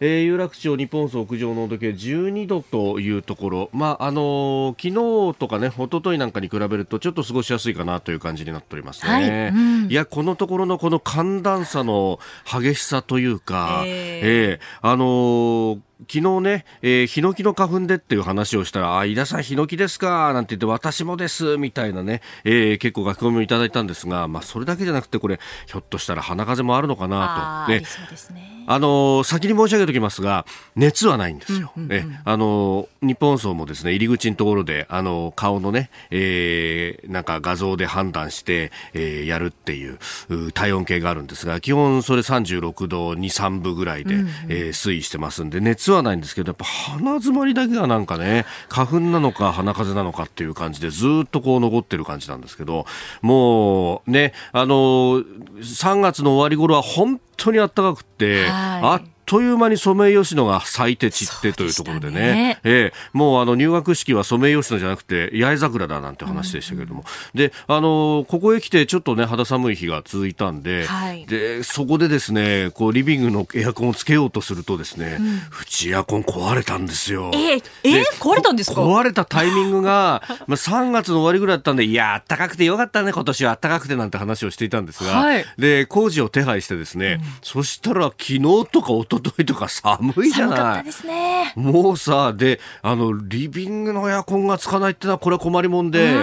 えー、有楽町日本屋上の温度計12度というところ、まああのー、昨日とかね一昨日なんかに比べるとちょっと過ごしやすいかなという感じになっておりますね、はい。うん、いやこのところのこの寒暖差の激しさというか、えー、えー、あのー昨日ね、えー、ヒノキの花粉でっていう話をしたら、あ、井田さんヒノキですかなんて言って、私もです、みたいなね、えー、結構書き込みをいただいたんですが、まあ、それだけじゃなくて、これ、ひょっとしたら鼻風もあるのかなと。ね。あのー、先に申し上げておきますが、熱はないんですよ。うんうんうん、え、あのー、日本層もですね、入り口のところで、あのー、顔のね、えー、なんか画像で判断して、えー、やるっていう、う体温計があるんですが、基本それ36度2、3分ぐらいで、うんうん、えー、推移してますんで、熱ははないんですけど、やっぱ鼻詰まりだけがなんかね、花粉なのか鼻風邪なのかっていう感じでずっとこう残ってる感じなんですけど、もうね、あの3月の終わり頃は本当に暖かくって、あっという間にソメイヨシノが咲いて散ってというところでね、ね。えー、もうあの入学式はソメイヨシノじゃなくて八重桜だなんて話でしたけれども、うん、であのここへ来てちょっとね肌寒い日が続いたんで、はい、でそこでですねこうリビングのエアコンをつけようとするとですね、うん、うちエアコン壊れたんですよ。えー、えー、壊れたんですか？壊れたタイミングが、まあ、3月の終わりぐらいだったんでいや暖かくてよかったね今年は暖かくてなんて話をしていたんですが、はい、で工事を手配してですね、うん、そしたら昨日とか一昨日とか寒いじゃない。ね、もうさ、で、あの、リビングのエアコンがつかないってのはこれは困りもんで、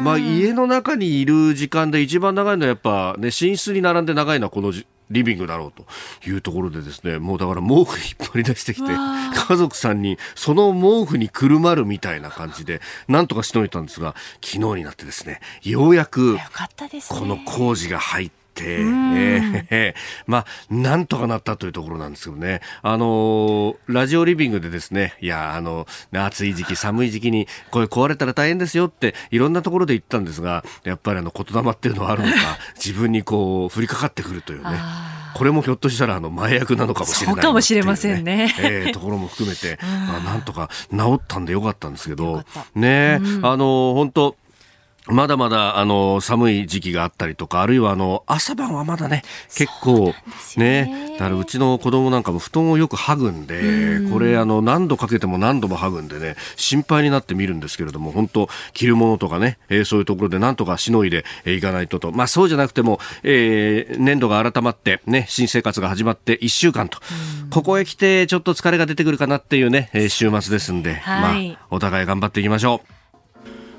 まあ家の中にいる時間で一番長いのはやっぱね、寝室に並んで長いのはこのリビングだろうというところでですね、もうだから毛布引っ張り出してきて、家族さんにその毛布にくるまるみたいな感じで、なんとかしのいたんですが、昨日になってですね、ようやく、この工事が入って、えー、まあ、なんとかなったというところなんですけどね。あのー、ラジオリビングでですね、いや、あの、暑い時期、寒い時期に、これ壊れたら大変ですよって、いろんなところで言ったんですが、やっぱりあの、言霊っていうのはあるのか、自分にこう、降りかかってくるというね。これもひょっとしたらあの前役なのかもしれない、ね、かもしれませんね。えー、ところも含めて、まあ、なんとか治ったんでよかったんですけど、ね、うん、あの本当まだまだ、あの、寒い時期があったりとか、あるいは、あの、朝晩はまだね、結構、ね、ねだからうちの子供なんかも布団をよく剥ぐんで、これ、あの、何度かけても何度も剥ぐんでね、心配になって見るんですけれども、本当着るものとかね、えー、そういうところで何とかしのいでいかないとと、まあ、そうじゃなくても、えー、年度が改まって、ね、新生活が始まって1週間と、ここへ来て、ちょっと疲れが出てくるかなっていうね、えー、週末ですんで、はい、まあ、お互い頑張っていきましょう。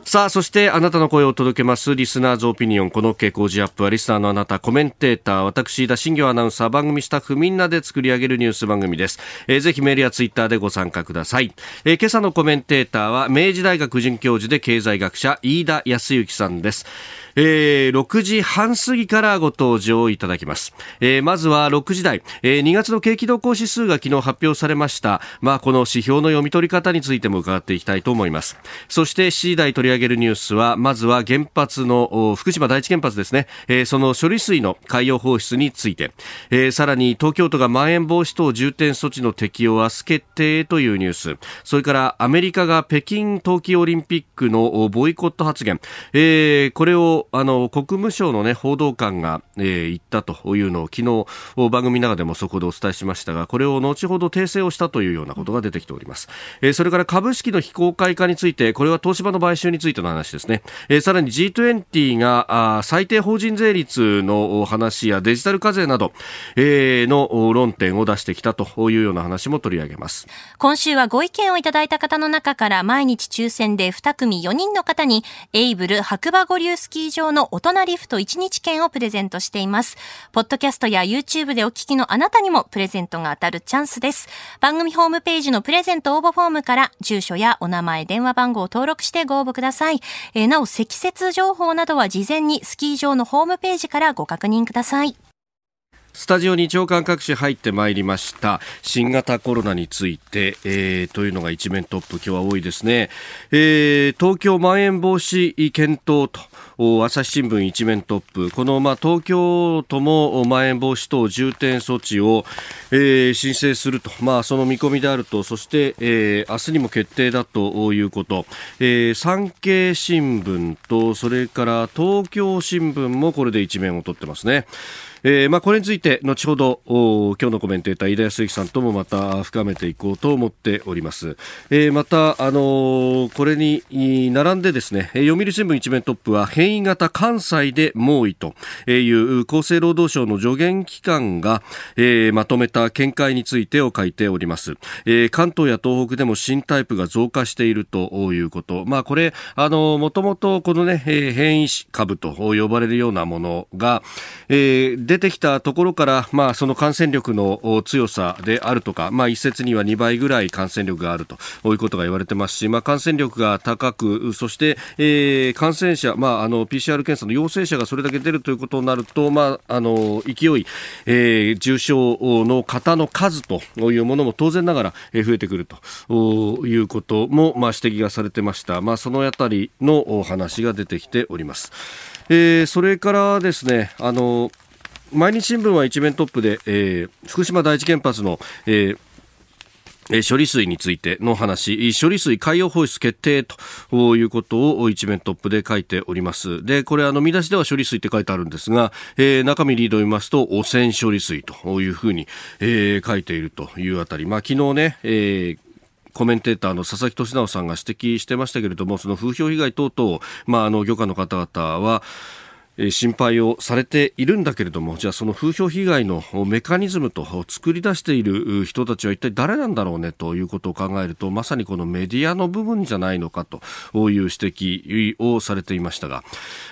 さあ、そしてあなたの声を届けます、リスナーズオピニオン。この傾向時アップは、リスナーのあなた、コメンテーター、私、田新業アナウンサー、番組スタッフ、みんなで作り上げるニュース番組です。えー、ぜひメールやツイッターでご参加ください。えー、今朝のコメンテーターは、明治大学准教授で経済学者、飯田康之さんです。えー、6時半過ぎからご登場いただきます。えー、まずは6時台、えー、2月の景気動向指数が昨日発表されました。まあ、この指標の読み取り方についても伺っていきたいと思います。そして7時台取り上げるニュースは、まずは原発の福島第一原発ですね、えー、その処理水の海洋放出について、えー、さらに東京都がまん延防止等重点措置の適用明日決定というニュース、それからアメリカが北京冬季オリンピックのボイコット発言、えー、これをあの国務省の、ね、報道官が、えー、言ったというのを昨日番組の中でもそこでお伝えしましたがこれを後ほど訂正をしたというようなことが出てきております、えー、それから株式の非公開化についてこれは東芝の買収についての話ですね、えー、さらに G20 があ最低法人税率の話やデジタル課税など、えー、の論点を出してきたというような話も取り上げます今週はご意見をいただいた方の中から毎日抽選で2組4人の方にエイブル白馬五流スキー場の大人リフト1日券をプレゼントしています。ポッドキャストや YouTube でお聞きのあなたにもプレゼントが当たるチャンスです。番組ホームページのプレゼント応募フォームから住所やお名前、電話番号を登録してご応募ください。えー、なお、積雪情報などは事前にスキー場のホームページからご確認ください。スタジオに長官各紙入ってまいりました。新型コロナについて、えー、というのが一面トップ。今日は多いですね、えー、東京まん延防止検討と。朝日新聞一面トップ。この、まあ、東京都もまん延防止等重点措置を、えー、申請すると、まあ、その見込みであると。そして、えー、明日にも決定だということ、えー、産経新聞とそれから東京新聞もこれで一面を取ってますね。えーまあ、これについて後ほど今日のコメンテーター井田康之さんともまた深めていこうと思っております、えー、また、あのー、これに並んでですね読売新聞一面トップは変異型関西で猛威という厚生労働省の助言機関が、えー、まとめた見解についてを書いております、えー、関東や東北でも新タイプが増加しているということ。まあこれあのもともとこのね変異株と呼ばれるようなものが、えー出てきたところから、まあ、その感染力の強さであるとか、まあ、一説には2倍ぐらい感染力があるということが言われてますし、まあ、感染力が高く、そして、えー、感染者、まあ、あの PCR 検査の陽性者がそれだけ出るということになると、まあ、あの勢い、えー、重症の方の数というものも当然ながら増えてくるということも、まあ、指摘がされてました。まあ、そのあたりの話が出てきております。えー、それからですね、あの毎日新聞は一面トップで、えー、福島第一原発の、えー処理水についての話、処理水海洋放出決定ということを一面トップで書いております。で、これあの見出しでは処理水って書いてあるんですが、えー、中身リードを見ますと汚染処理水というふうに、えー、書いているというあたり、まあ昨日ね、えーコメンテーターの佐々木俊直さんが指摘してましたけれども、その風評被害等々、まあ、あの、漁家の方々は、心配をされているんだけれどもじゃあその風評被害のメカニズムと作り出している人たちは一体誰なんだろうねということを考えるとまさにこのメディアの部分じゃないのかという指摘をされていましたが、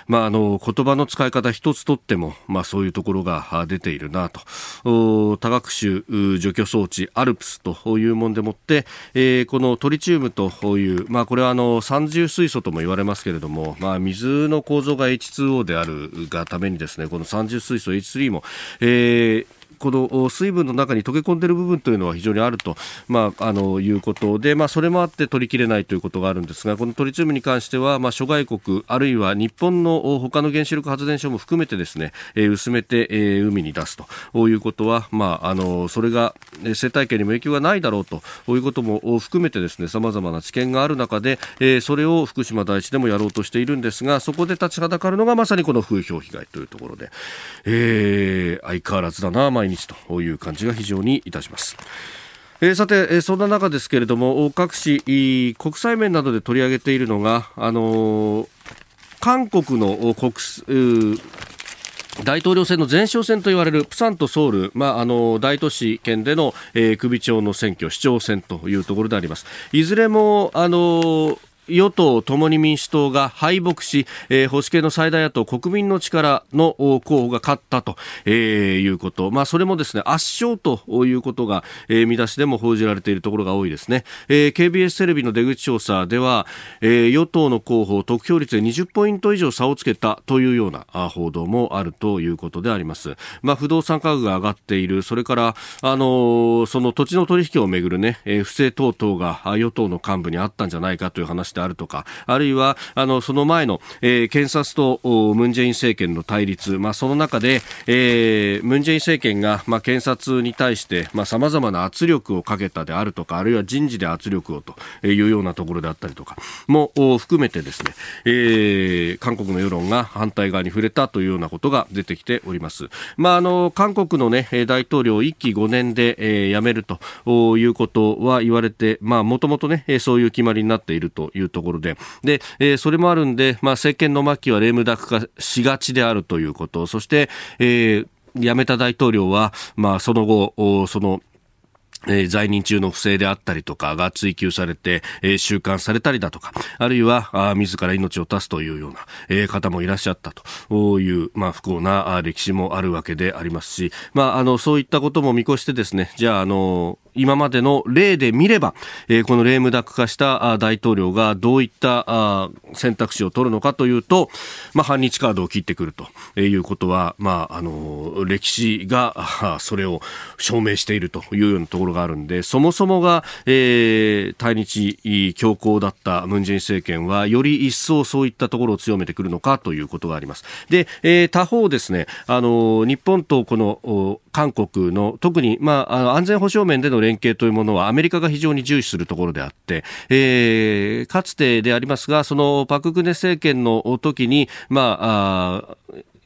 まあ、あの言葉の使い方一つとっても、まあ、そういうところが出ているなと。多学種除去装置アルプスというものでもって、えー、このトリチウムという、まあ、これはあの三重水素とも言われますけれども、まあ、水の構造が H2O であるがためにですねこの30水素 H3 も、えーこの水分の中に溶け込んでいる部分というのは非常にあると、まあ、あのいうことで、まあ、それもあって取りきれないということがあるんですがこのトリチウムに関しては、まあ、諸外国あるいは日本の他の原子力発電所も含めてですね、えー、薄めて、えー、海に出すということは、まあ、あのそれが生態系にも影響がないだろうということも含めてですね様々な知見がある中で、えー、それを福島第一でもやろうとしているんですがそこで立ちはだかるのがまさにこの風評被害というところで、えー、相変わらずだな毎日という感じが非常にいたします。えー、さて、えー、そんな中ですけれども各紙国際面などで取り上げているのが、あのー、韓国の国大統領選の前哨戦と言われるプサンとソウル、まあ、あの大都市圏での、えー、首長の選挙、市長選というところであります。いずれもあの与党共に民主党が敗北し、えー、保守系の最大野党国民の力の候補が勝ったと、えー、いうこと。まあ、それもですね、圧勝ということが、えー、見出しでも報じられているところが多いですね。えー、KBS テレビの出口調査では、えー、与党の候補得票率で20ポイント以上差をつけたというような報道もあるということであります。まあ、不動産価格が上がっている、それから、あのー、その土地の取引をめぐるね、えー、不正等々が与党の幹部にあったんじゃないかという話であるとか、あるいは、あの、その前の、えー、検察とムンジェイン政権の対立、まあ、その中で、えー、ムンジェイン政権が、まあ、検察に対して、まあ、様々な圧力をかけたであるとか、あるいは人事で圧力をというようなところであったりとか、も含めてですね、えー、韓国の世論が反対側に触れたというようなことが出てきております。まあ、あの、韓国のね、大統領1期5年で、えー、辞めるということは言われて、まあ、もともとね、そういう決まりになっているというところで、で、えー、それもあるんで、まあ、政権の末期はレームダック化しがちであるということ、そして、えー、辞めた大統領は、まあ、その後、その、えー、在任中の不正であったりとかが追及されて、えー、収監されたりだとか、あるいは、あ自ら命を絶つというような、えー、方もいらっしゃったと。いう、まあ、不幸な歴史もあるわけでありますし、まあ、あの、そういったことも見越してですね、じゃあ、あの、今までの例で見れば、えー、このレームダック化した大統領がどういった選択肢を取るのかというと、まあ、反日カードを切ってくるということは、まあ、あの、歴史がそれを証明しているというようなところがあるんで、そもそもが、えー、対日強硬だったムン・ジェイン政権は、より一層そういったところを強めてくるのかということがあります。で、えー、他方ですね、あの、日本とこの韓国の特に、まあ、あの安全保障面での連携というものはアメリカが非常に重視するところであって、えー、かつてでありますが、そのパククネ政権の時に、まあ、あ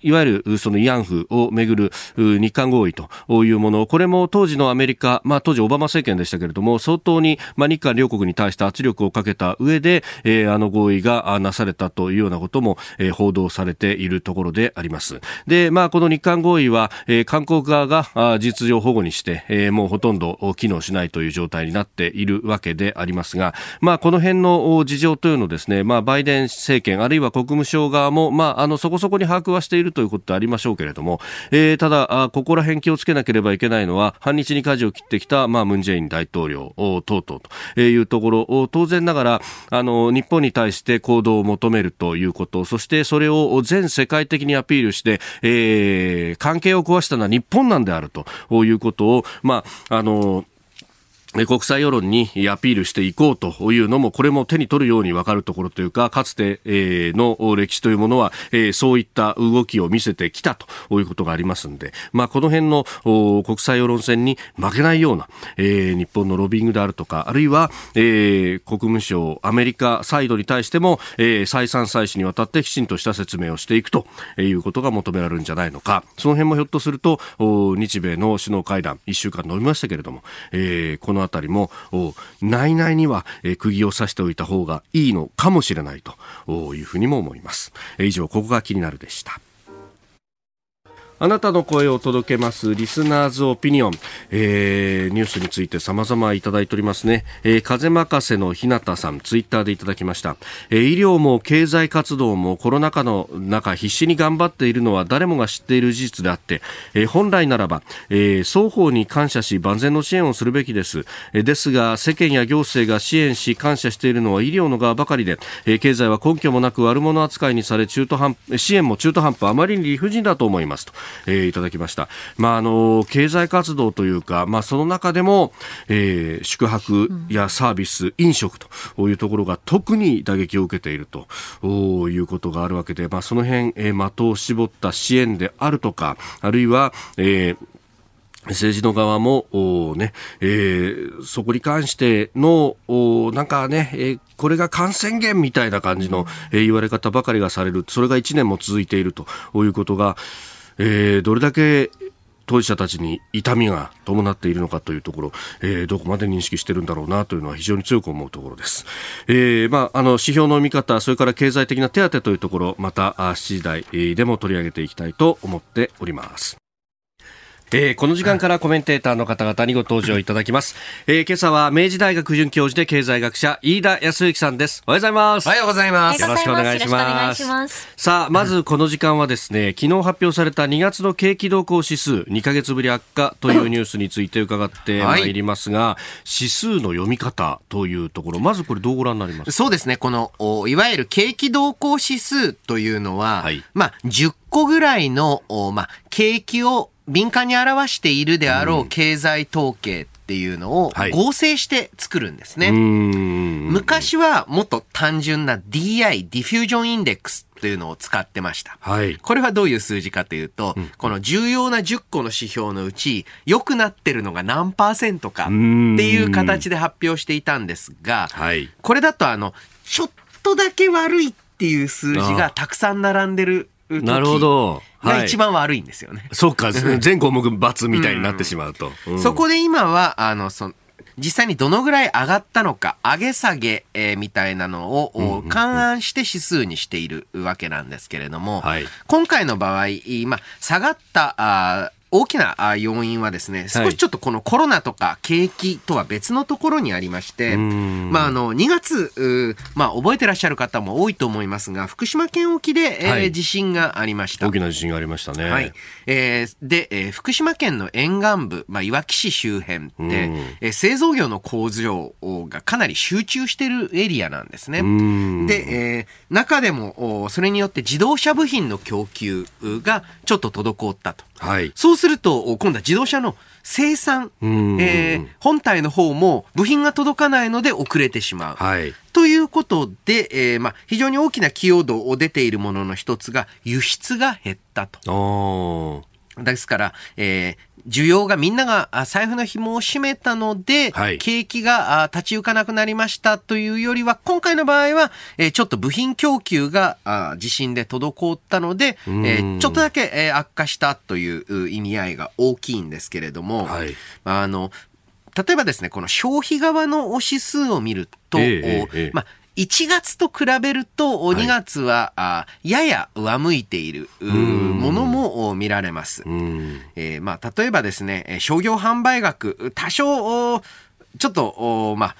いわゆるその慰安婦をめぐる日韓合意というもの、これも当時のアメリカ、まあ当時オバマ政権でしたけれども、相当に、まあ、日韓両国に対して圧力をかけた上で、えー、あの合意がなされたというようなことも、えー、報道されているところであります。で、まあこの日韓合意は、えー、韓国側があ実情保護にして、えー、もうほとんど機能しないという状態になっているわけでありますが、まあこの辺の事情というのをですね、まあバイデン政権あるいは国務省側も、まああのそこそこに把握はしているということでありましょうけれども、えー、ただ、ここら辺気をつけなければいけないのは、反日に舵を切ってきた、まあ、ムン・ジェイン大統領等々というところ、当然ながら、あの、日本に対して行動を求めるということ、そしてそれを全世界的にアピールして、えー、関係を壊したのは日本なんであるということを、まあ、あの、国際世論にアピールしていこうというのも、これも手に取るように分かるところというか、かつての歴史というものは、そういった動きを見せてきたということがありますんで、まあ、この辺の国際世論戦に負けないような、日本のロビングであるとか、あるいは、国務省、アメリカサイドに対しても、再三再四にわたってきちんとした説明をしていくということが求められるんじゃないのか、その辺もひょっとすると、日米の首脳会談、1週間伸びましたけれども、このあたりも内々には、え釘を刺しておいた方がいいのかもしれないというふうにも思います。以上ここが気になるでした。あなたの声を届けますリスナーズオピニオン、えー、ニュースについて様々いただいておりますね、えー、風任せの日向さんツイッターでいただきました、えー、医療も経済活動もコロナ禍の中必死に頑張っているのは誰もが知っている事実であって、えー、本来ならば、えー、双方に感謝し万全の支援をするべきです、えー、ですが世間や行政が支援し感謝しているのは医療の側ばかりで、えー、経済は根拠もなく悪者扱いにされ中途半支援も中途半端あまりに理不尽だと思いますと。えー、いただきました。まあ、あの、経済活動というか、まあ、その中でも、えー、宿泊やサービス、飲食というところが特に打撃を受けているということがあるわけで、まあ、その辺、えー、的を絞った支援であるとか、あるいは、えー政治の側も、ね、えー、そこに関しての、なんかね、えー、これが感染源みたいな感じの、えー、言われ方ばかりがされる。それが1年も続いているということが、えー、どれだけ当事者たちに痛みが伴っているのかというところ、えー、どこまで認識してるんだろうなというのは非常に強く思うところです。えー、まあ、あの、指標の見方、それから経済的な手当というところ、また、7時台でも取り上げていきたいと思っております。えー、この時間からコメンテーターの方々にご登場いただきます。えー、今朝は明治大学准教授で経済学者飯田康之さんです。おはようございます。おはようございます。よろしくお願いします。ますさあ、まずこの時間はですね、昨日発表された2月の景気動向指数、2ヶ月ぶり悪化というニュースについて伺ってまいりますが、はい、指数の読み方というところ、まずこれどうご覧になります？そうですね、この、いわゆる景気動向指数というのは、はい、まあ、10個ぐらいの、まあ、景気を敏感に表しているであろう経済統計っていうのを合成して作るんですね。はい、昔はもっと単純な DI、 diffusion index というのを使ってました。はい、これはどういう数字かというと、うん、この重要な10個の指標のうち、良くなってるのが何パーセントかっていう形で発表していたんですが、はい、これだとあの、ちょっとだけ悪いっていう数字がたくさん並んでるなるほど。が一番悪いんですよね。そっか、全項目罰みたいになってしまうと。うん、そこで今は、あの、そ実際にどのぐらい上がったのか、上げ下げ、えー、みたいなのを、勘案して指数にしているわけなんですけれども、はい、今回の場合、まあ、下がったあ大きな要因はですね、少しちょっとこのコロナとか景気とは別のところにありまして、まあ、あの、2月、まあ、覚えてらっしゃる方も多いと思いますが、福島県沖で、えー、地震がありました。大きな地震がありましたね。はい。えー、で、えー、福島県の沿岸部、まあ、いわき市周辺って、えー、製造業の工場がかなり集中しているエリアなんですね。で、えー、中でも、それによって自動車部品の供給がちょっと滞ったと。はい。そうすると、今度は自動車の生産、えー、本体の方も部品が届かないので遅れてしまう。はい。ということで、えー、まあ、非常に大きな寄与度を出ているものの一つが輸出が減ったと。ですから、えー、需要がみんなが財布の紐を締めたので、はい、景気が立ち行かなくなりましたというよりは、今回の場合は、えー、ちょっと部品供給が地震で滞ったので、えー、ちょっとだけ、えー、悪化したという意味合いが大きいんですけれども、はい、あの、例えばですね、この消費側の指数を見ると、えーえー、まあ1月と比べると、2月は、はい、やや上向いているものも見られます。えー、まあ、例えばですね、商業販売額、多少、ちょっと、まあ、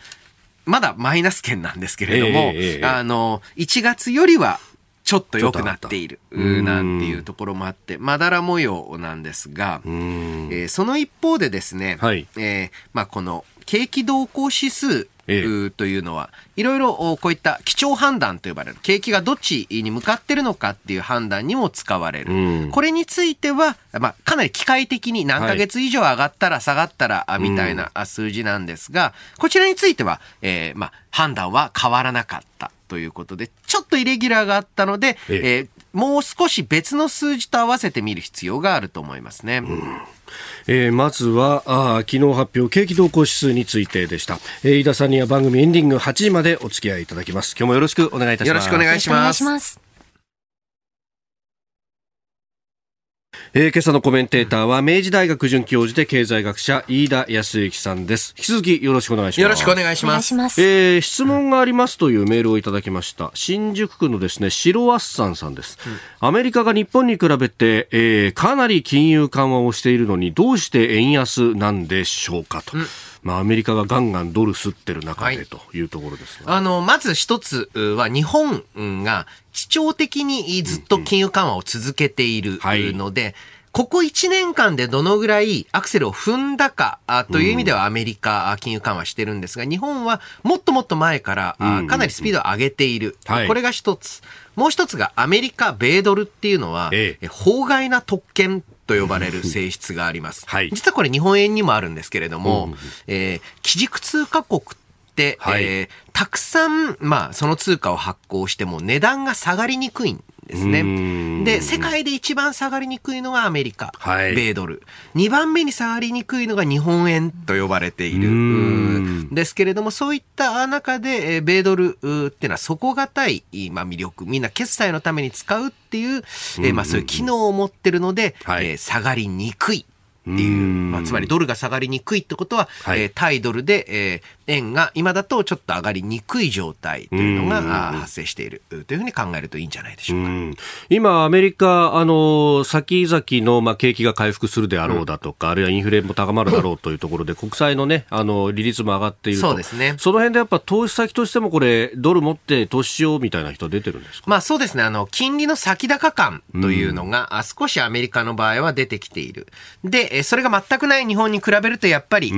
まだマイナス圏なんですけれども、えー、あの、1月よりはちょっと良くなっているなん。ていうところもあって、まだら模様なんですが、えー、その一方でですね、はい、えー、まあ、この景気動向指数というのは、いろいろこういった基調判断と呼ばれる、景気がどっちに向かってるのかっていう判断にも使われる。うん、これについては、まあ、かなり機械的に何ヶ月以上上がったら下がったら、みたいな数字なんですが、こちらについては、えー、まあ、判断は変わらなかったということで、ちょっとイレギュラーがあったので、え。えー、もう少し別の数字と合わせて見る必要があると思いますね。うんえー、まずはあ昨日発表景気動向指数についてでした、えー、飯田さんには番組エンディング8時までお付き合いいただきます。今日もよろしくお願いいたします。よろしくお願いしますえー、今朝のコメンテーターは明治大学准教授で経済学者飯田康之さんです。引き続きよろしくお願いします。よろしくお願いします。えー、質問がありますというメールをいただきました。新宿区のですね白ワッサンさんです、うん、アメリカが日本に比べて、えー、かなり金融緩和をしているのにどうして円安なんでしょうかと、うん。まあ、アメリカがガンガンドル吸ってる中でというところです、ねはい、あの、まず一つは日本が基調的にずっと金融緩和を続けているので、うんはいここ1年間でどのぐらいアクセルを踏んだかという意味ではアメリカ金融緩和してるんですが、日本はもっともっと前からかなりスピードを上げている。これが一つ。もう一つがアメリカ、米ドルっていうのは、法外な特権と呼ばれる 性質があります。はい、実はこれ日本円にもあるんですけれども、うん、えー、基軸通貨国って、はい、えー、たくさん、まあ、その通貨を発行しても値段が下がりにくいんですね。で、世界で一番下がりにくいのがアメリカ、はい、米ドル。2番目に下がりにくいのが日本円と呼ばれている。ですけれども、そういった中で、米ドルっていうのは底堅い、まあ、魅力。みんな決済のために使うっていう、えまあ、そういう機能を持ってるので、はい、えー、下がりにくい。っていう、まあ、つまりドルが下がりにくいってことは、はい、えー、対ドルで、えー、円が今だとちょっと上がりにくい状態というのが発生しているというふうに考えるといいんじゃないでしょうか。う今、アメリカ、あの、先々の、まあ、景気が回復するであろうだとか、うん、あるいはインフレも高まるだろうというところで、国債のね、あの、利率も上がっていると。そうですね。その辺でやっぱ投資先としてもこれ、ドル持って投資しようみたいな人出てるんですか？まあそうですね。あの、金利の先高感というのが、うん、少しアメリカの場合は出てきている。で、それが全くない日本に比べると、やっぱり、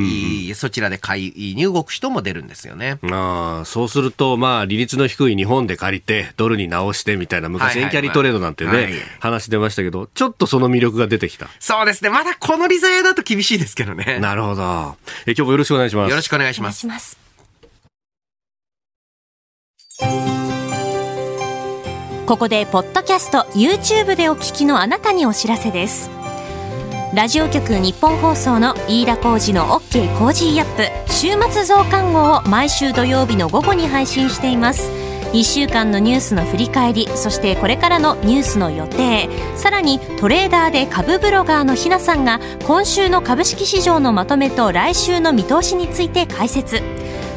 うん、そちらで買いに動く人も出るんですよね。あそうすると、まあ、利率の低い日本で借りて、ドルに直してみたいな、昔、円キャリトレードなんてね、はいはい、話出ましたけど、ちょっとその魅力が出てきた。そうですね。まだこの利ざやだと厳しいですけどね。なるほど。え今日もよろしくお願いします。よろしくお願いします。ますここで、ポッドキャスト、YouTube でお聞きのあなたにお知らせです。ラジオ局日本放送の飯田浩二の OK Cozy Up。週末増刊号を毎週土曜日の午後に配信しています。1週間のニュースの振り返りそしてこれからのニュースの予定。さらにトレーダーで株ブロガーのひなさんが今週の株式市場のまとめと来週の見通しについて解説。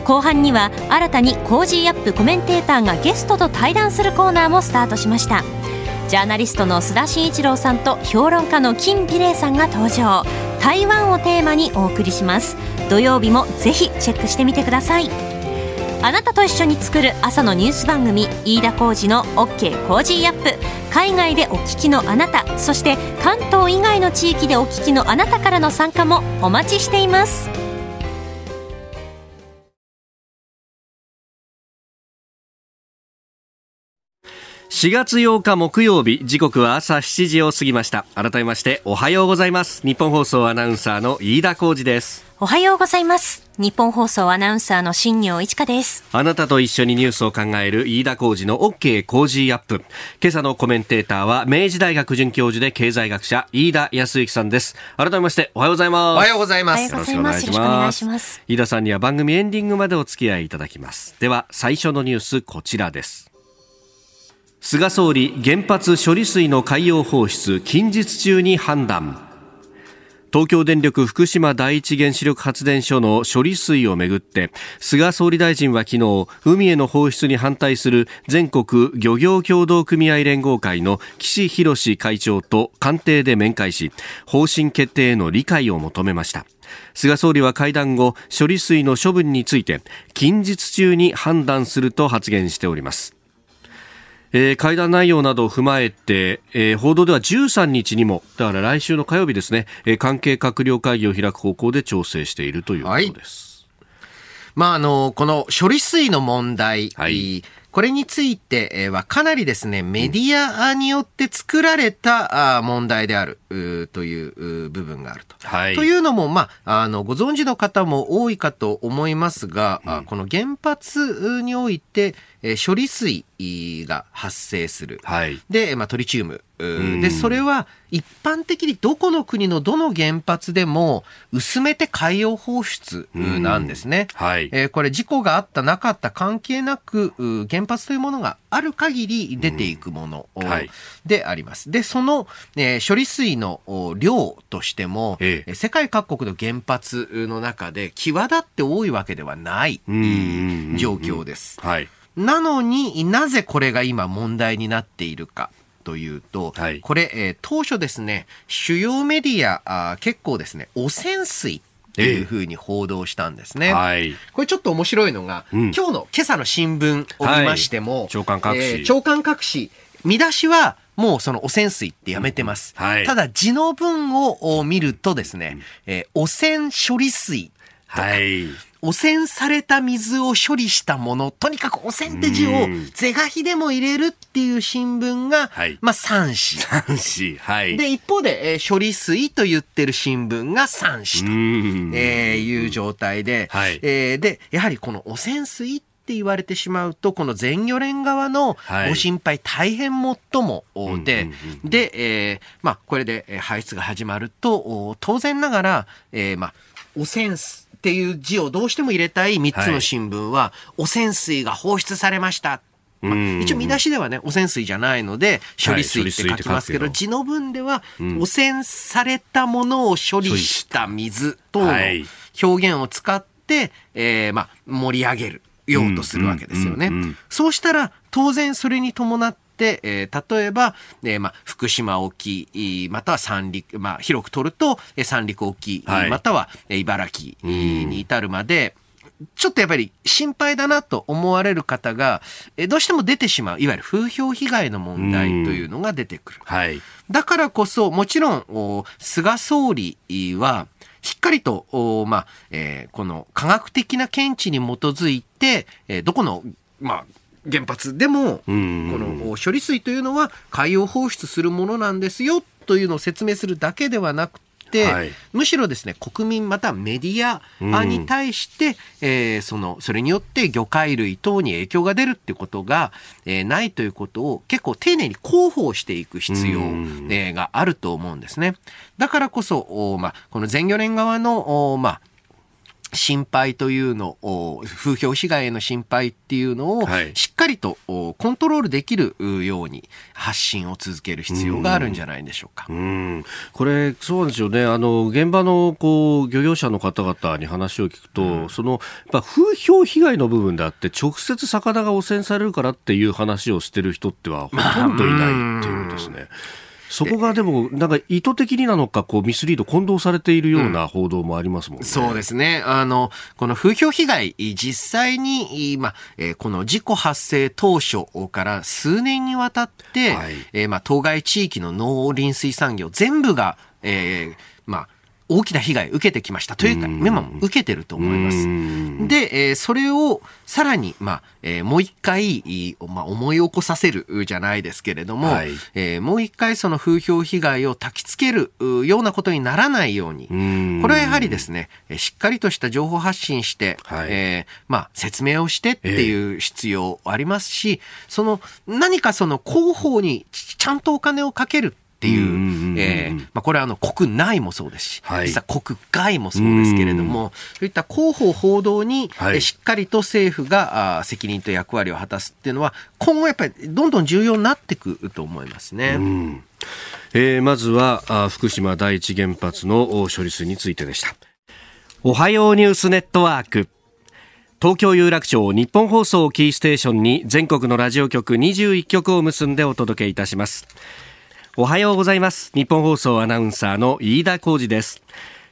後半には新たに Cozy Up コメンテーターがゲストと対談するコーナーもスタートしました。ジャーナリストの須田慎一郎さんと評論家の金美齢さんが登場。台湾をテーマにお送りします。土曜日もぜひチェックしてみてください。あなたと一緒に作る朝のニュース番組飯田浩二の OK コージーアップ。海外でお聞きのあなたそして関東以外の地域でお聞きのあなたからの参加もお待ちしています。4月8日木曜日時刻は朝7時を過ぎました。改めましておはようございます。日本放送アナウンサーの飯田浩二です。おはようございます。日本放送アナウンサーの新業一華です。あなたと一緒にニュースを考える飯田浩二の OK 工事アップ。今朝のコメンテーターは明治大学准教授で経済学者飯田康之さんです。改めましておはようございます。おはようございます。よろしくお願いします。飯田さんには番組エンディングまでお付き合いいただきます。では最初のニュースこちらです菅総理原発処理水の海洋放出近日中に判断。東京電力福島第一原子力発電所の処理水をめぐって菅総理大臣は昨日海への放出に反対する全国漁業協同組合連合会の岸博会長と官邸で面会し方針決定への理解を求めました。菅総理は会談後処理水の処分について近日中に判断すると発言しております。えー、会談内容などを踏まえて、えー、報道では13日にも、だから来週の火曜日ですね、えー、関係閣僚会議を開く方向で調整しているということです。はい、まあ、あの、この処理水の問題、はい、これについてはかなりですね、メディアによって作られた問題であるという部分があると。はい、というのも、まあ、あの、ご存知の方も多いかと思いますが、うん、この原発において、処理水が発生する。はい、で、まあ、トリチウム。で、それは一般的にどこの国のどの原発でも薄めて海洋放出なんですね。はい、えー、これ事故があったなかった関係なく原発というものがある限り出ていくものであります。で、その、えー、処理水の量としても、ええ、世界各国の原発の中で際立って多いわけではない状況です。はい、なのになぜこれが今問題になっているか。というと、はい、これ、えー、当初ですね、主要メディア、あ結構ですね、汚染水っていうふうに報道したんですね。えーはい、これちょっと面白いのが、うん、今日の今朝の新聞を見ましても、はい、長官各紙、えー、長官各紙、見出しは、もうその汚染水ってやめてます。はい、ただ字の文を見るとですね、えー、汚染処理水はい。汚染された水を処理したもの、とにかく汚染って字を是が非でも入れるっていう新聞が、はい、まあ3紙。3紙。はい。で、一方で、えー、処理水と言ってる新聞が3紙と、えー、いう状態で、はい、えー、で、やはりこの汚染水って言われてしまうと、この全漁連側のご心配、大変最もで、で、えー、まあ、これで排出が始まると、当然ながら、えー、まあ、汚染水、っていう字をどうしても入れたい3つの新聞は、汚染水が放出されました。まあ、一応見出しではね、汚染水じゃないので、処理水って書きますけど、字の文では、汚染されたものを処理した水等の表現を使って、えー、まあ、盛り上げる。ようとするわけですよね。そうしたら、当然それに伴って、えー、例えば、えー、まあ、福島沖、または三陸、まあ、広く取ると、三陸沖、はい、または茨城に至るまで、ちょっとやっぱり心配だなと思われる方が、えどうしても出てしまう、いわゆる風評被害の問題というのが出てくる。はい、だからこそ、もちろん、菅総理は、しっかりと、まあ、えー、この科学的な見地に基づいて、えー、どこの、まあ、原発でも、この処理水というのは海洋放出するものなんですよというのを説明するだけではなくて、はい、むしろですね国民またメディアに対して、うん、えー、そのそれによって魚介類等に影響が出るっていうことが、えー、ないということを結構丁寧に広報していく必要、うん、えー、があると思うんですね。だからこそ、まあ、この全漁連側の、まあ、心配というのを、風評被害への心配っていうのを、しっかりとコントロールできるように発信を続ける必要があるんじゃないでしょうか。うん、これ、そうですよね。あの、現場の、こう、漁業者の方々に話を聞くと、うん、その、やっぱ風評被害の部分であって、直接魚が汚染されるからっていう話をしてる人ってはほとんどいないっていうですね。まあそこがでも、なんか意図的になのか、こう、ミスリード、混同されているような報道もありますもんね。うん、そうですね。あの、この風評被害、実際に、まあ、えー、この事故発生当初から数年にわたって、はい、えー、まあ、当該地域の農林水産業全部が、えー、まあ、大きな被害を受けてきました。というか、今も受けてると思います。で、えー、それをさらに、まあ、えー、もう一回、まあ、思い起こさせるじゃないですけれども、はい、えー、もう一回その風評被害を焚きつけるようなことにならないように、これはやはりですね、しっかりとした情報発信して、はい、えー、まあ、説明をしてっていう必要ありますし、その何かその広報にちゃんとお金をかけるっていう、えまあ、これはあの国内もそうですし、はい、実は国外もそうですけれども、そういった広報報道に、はい、しっかりと政府があ責任と役割を果たすっていうのは、今後やっぱりどんどん重要になっていくと思いますね。えー、まずはあ福島第一原発の処理水についてでした。おはようニュースネットワーク。東京有楽町日本放送キーステーションに全国のラジオ局21局を結んでお届けいたします。おはようございます。日本放送アナウンサーの飯田浩二です。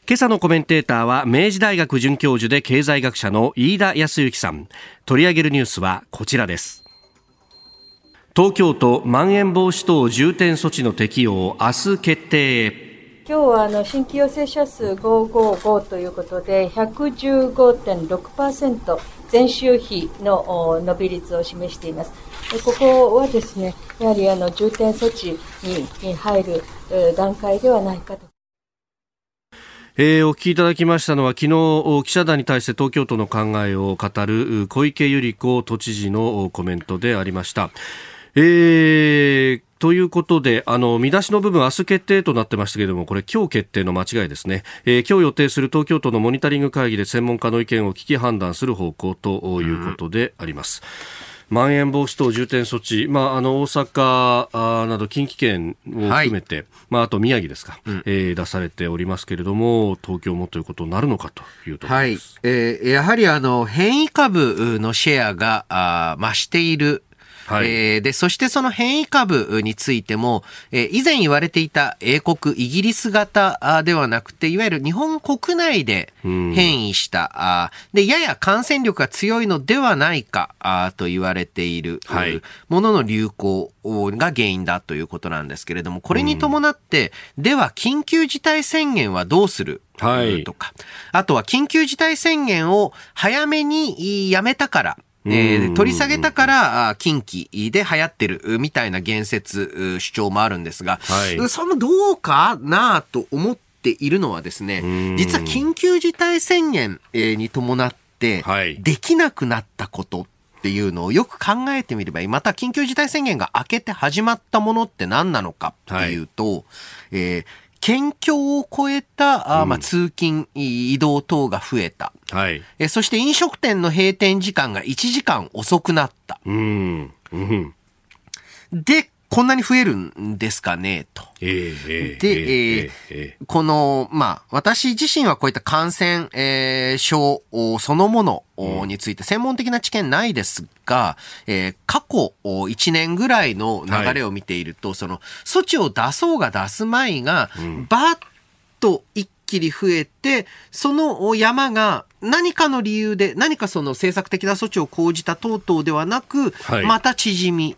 今朝のコメンテーターは明治大学准教授で経済学者の飯田康之さん。取り上げるニュースはこちらです。東京都まん延防止等重点措置の適用明日決定。へ今日はあの新規陽性者数555ということで115.6%前週比の伸び率を示しています。ここはですね、やはりあの重点措置に入る段階ではないかと。えー、お聞きいただきましたのは昨日記者団に対して東京都の考えを語る小池百合子都知事のコメントでありました。えー、ということで、あの、見出しの部分、明日決定となってましたけれども、これ、今日決定の間違いですね。えー、今日予定する東京都のモニタリング会議で専門家の意見を聞き判断する方向ということであります。うんまん延防止等重点措置、まあ、あの大阪など近畿圏を含めて、はい、まあ、あと宮城ですか、うん、えー、出されておりますけれども、東京もということになるのかというところです、はい。えー、やはりあの変異株のシェアがあ増しているはい、えー、で、そしてその変異株についても、えー、以前言われていた英国、イギリス型ではなくて、いわゆる日本国内で変異した、あで、やや感染力が強いのではないかあと言われている、はい、ものの流行が原因だということなんですけれども、これに伴って、では緊急事態宣言はどうする？はい、とか、あとは緊急事態宣言を早めにやめたから、えー、取り下げたから近畿で流行ってるみたいな言説、主張もあるんですが、はい、そのどうかなと思っているのはですね、実は緊急事態宣言に伴ってできなくなったことっていうのをよく考えてみればいい。また緊急事態宣言が明けて始まったものって何なのかっていうと、はい、えー県境を越えた、あまあ、通勤、移動等が増えた。はい。えそして飲食店の閉店時間が1時間遅くなった。うん。うん、で、こんなに増えるんですかね、と。えー、で、えー、この、まあ、私自身はこういった感染、えー、症そのものについて専門的な知見ないですが、えー、過去1年ぐらいの流れを見ていると、はい、その、措置を出そうが出す前が、バッと一気に増えて、その山が何かの理由で、何かその政策的な措置を講じた等々ではなく、はい、また縮み。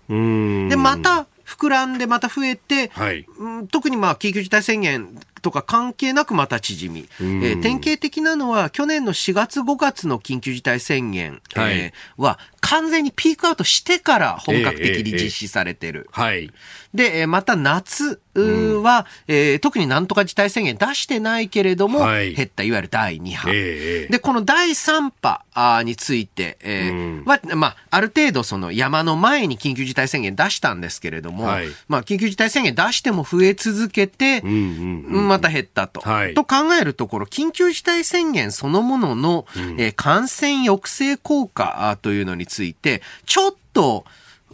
で、また膨らんでまた増えて、はい、特にまあ緊急事態宣言とか関係なくまた縮み、えー、典型的なのは去年の4月5月の緊急事態宣言、はい、えー、は完全にピークアウトしてから本格的に実施されてる。えーえー、はい。で、また夏は、うん、えー、特になんとか事態宣言出してないけれども、はい、減った、いわゆる第2波。えー、で、この第3波について、えー、うん、は、まあ、ある程度その山の前に緊急事態宣言出したんですけれども、はい、まあ、緊急事態宣言出しても増え続けて、うん、うんまた減ったと。はい、と考えると、ころ、緊急事態宣言そのものの、うん、えー、感染抑制効果というのについて、ちょっと、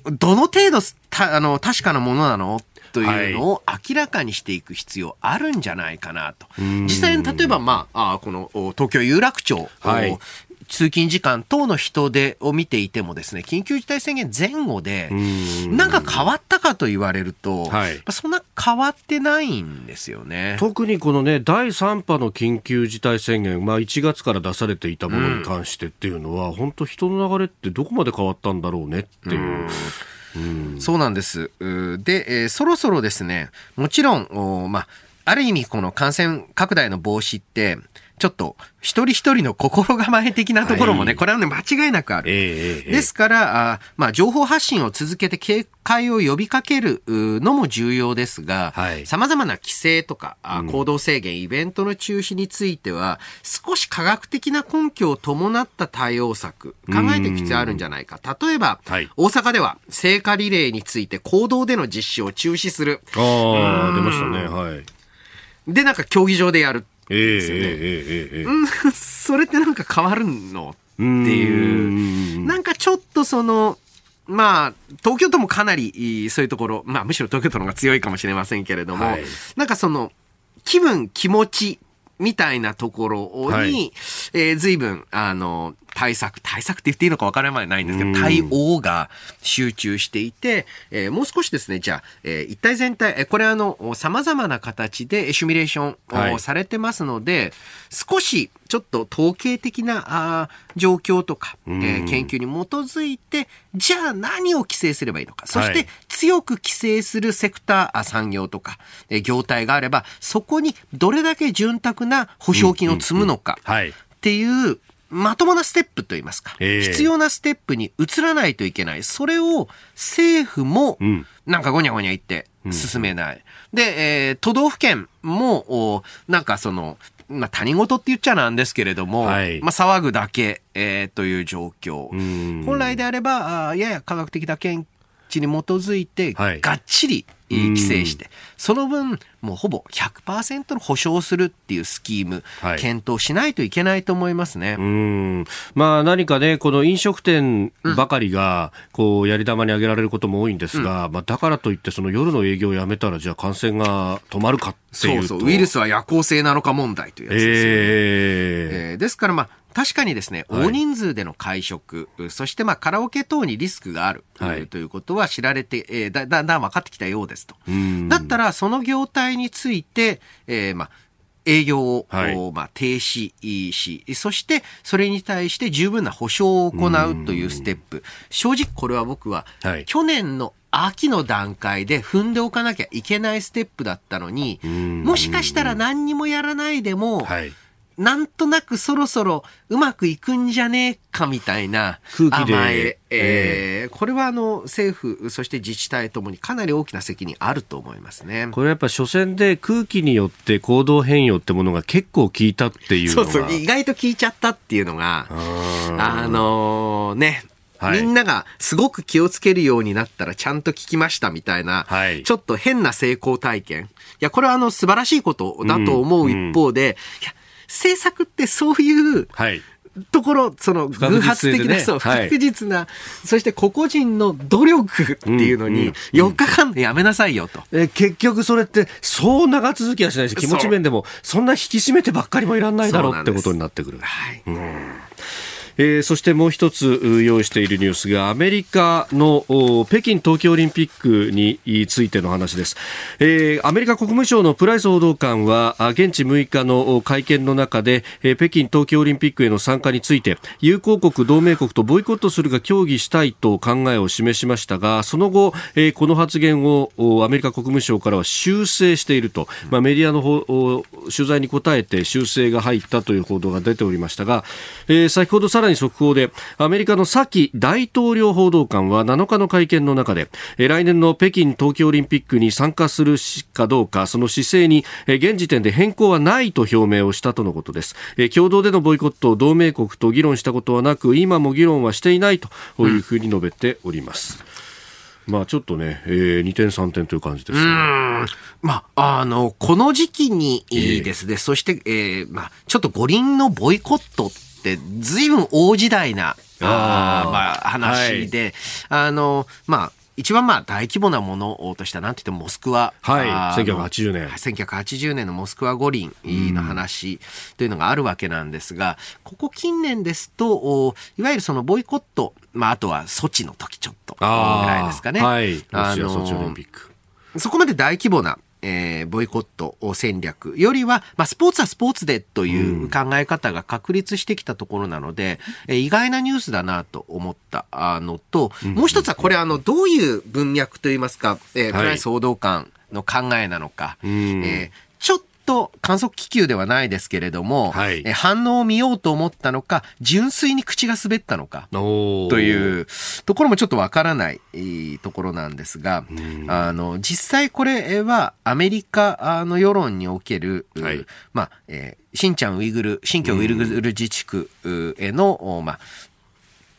どの程度たあの確かなものなの？というのを明らかにしていく必要あるんじゃないかなと。実際に例えば、まあ、あこの東京有楽町、はい、通勤時間等の人出を見ていてもですね、緊急事態宣言前後で、なんか変わったかと言われると、はい、そんな変わってないんですよね。特にこのね、第3波の緊急事態宣言、まあ1月から出されていたものに関してっていうのは、うん、本当人の流れってどこまで変わったんだろうねっていう。ううん、そうなんです。で、えー、そろそろですね、もちろん、まあ、ある意味この感染拡大の防止って、ちょっと一人一人の心構え的なところもね、はい、これはね、間違いなくある。えー、ですから、あまあ、情報発信を続けて警戒を呼びかけるのも重要ですが、さまざまな規制とか、うん、行動制限、イベントの中止については、少し科学的な根拠を伴った対応策、考えていく必要あるんじゃないか。例えば、はい、大阪では聖火リレーについて行動での実施を中止する。ああ、出ましたね。はい。で、なんか競技場でやる。えー、ですよね。えー、え。ー、えー、それってなんか変わるの？っていう、なんかちょっとその、まあ、東京都もかなりそういうところ、まあむしろ東京都の方が強いかもしれませんけれども、はい、なんかその、気分、気持ちみたいなところに、はい、えー、随分、あの、対策、対策って言っていいのか分からないんですけど、対応が集中していて、えー、もう少しですね、じゃあ、えー、一体全体、えこれはあの、様々な形でシミュレーションをされてますので、はい、少しちょっと統計的なあ状況とか、えー、研究に基づいて、じゃあ何を規制すればいいのか、そして強く規制するセクター、産業とか、えー、業態があれば、そこにどれだけ潤沢な保証金を積むのか、っていう、まともなステップといいますか、えー、必要なステップに移らないといけない。それを政府も、なんかごにゃごにゃ言って進めない。うん、で、えー、都道府県も、なんかその、まあ、他人事って言っちゃなんですけれども、はい、まあ、騒ぐだけ、えー、という状況。本来であれば、あやや科学的な見地に基づいて、がっちり規制して、その分、もうほぼ100%の保証するっていうスキーム、はい、検討しないといけないと思いますね。うん。まあ、何かね、この飲食店ばかりが、こう、やり玉に挙げられることも多いんですが、うん、まあ、だからといって、その夜の営業をやめたら、じゃあ感染が止まるかっていうそうそう、ウイルスは夜行性なのか問題というやつですよね。えー、えー、ですから、まあ、確かにですね、大人数での会食、はい、そしてまあカラオケ等にリスクがある、はい、ということは知られて、えー、だだんだん分かってきたようですと。だったら、その業態について、えー、まあ、営業を、はい、まあ、停止し、そしてそれに対して十分な保証を行うというステップ。正直これは僕は、はい、去年の秋の段階で踏んでおかなきゃいけないステップだったのに、もしかしたら何にもやらないでも、はいなんとなくそろそろうまくいくんじゃねえかみたいな空気で、ええー、これはあの政府、そして自治体ともにかなり大きな責任あると思いますね。これやっぱ所詮で空気によって行動変容ってものが結構効いたっていうそうそう、意外と効いちゃったっていうのが、あのー、ね、はい、みんながすごく気をつけるようになったらちゃんと聞きましたみたいな、はい、ちょっと変な成功体験。いや、これはあの素晴らしいことだと思う一方で、うん。うん、いや政策ってそういう、はいところ、その偶発的な、ね、そう、不確実な、はい、そして個々人の努力っていうのに、4日間でやめなさいよと。え結局それって、そう長続きはしないし、気持ち面でも、そんな引き締めてばっかりもいらんないだろうってことになってくる。はい。うんえー、そしてもう一つ用意しているニュースがアメリカの北京冬季オリンピックについての話です、えー、アメリカ国務省のプライス報道官は現地6日の会見の中で、えー、北京冬季オリンピックへの参加について友好国同盟国とボイコットするか協議したいと考えを示しましたがその後、えー、この発言をアメリカ国務省からは修正していると、まあ、メディアの取材に答えて修正が入ったという報道が出ておりましたが、えー、先ほどさらに速報でアメリカのサキ大統領報道官は7日の会見の中で来年の北京冬季オリンピックに参加するかどうかその姿勢に現時点で変更はないと表明をしたとのことです。共同でのボイコットを同盟国と議論したことはなく今も議論はしていないというふうに述べております、まあちょっとね、えー、2点3点という感じですね。まあ、あの、この時期にですね、えー、そして、えー、まあ、ちょっと五輪のボイコットって随分大時代な、あまあ、話で、はい、あの、まあ、一番まあ大規模なものとしては何て言ってもモスクワ、はい、1980年。1980年のモスクワ五輪の話というのがあるわけなんですが、ここ近年ですといわゆるそのボイコット、まあ、あとは措置の時ちょっとぐらいですかね。はい、あのソチオリンピック。そこまで大規模なえー、ボイコット戦略よりは、まあ、スポーツはスポーツでという考え方が確立してきたところなので、うん、えー、意外なニュースだなと思ったのと、もう一つはこれあのどういう文脈といいますか、えー、プライス報道官の考えなのか、はい、えー、ちょっと観測気球ではないですけれども、はい、え反応を見ようと思ったのか、純粋に口が滑ったのか、というところもちょっとわからないところなんですが、あの、実際これはアメリカの世論における、はい、まあ、えー、新疆ウイグル、新疆ウイグル自治区への、まあ、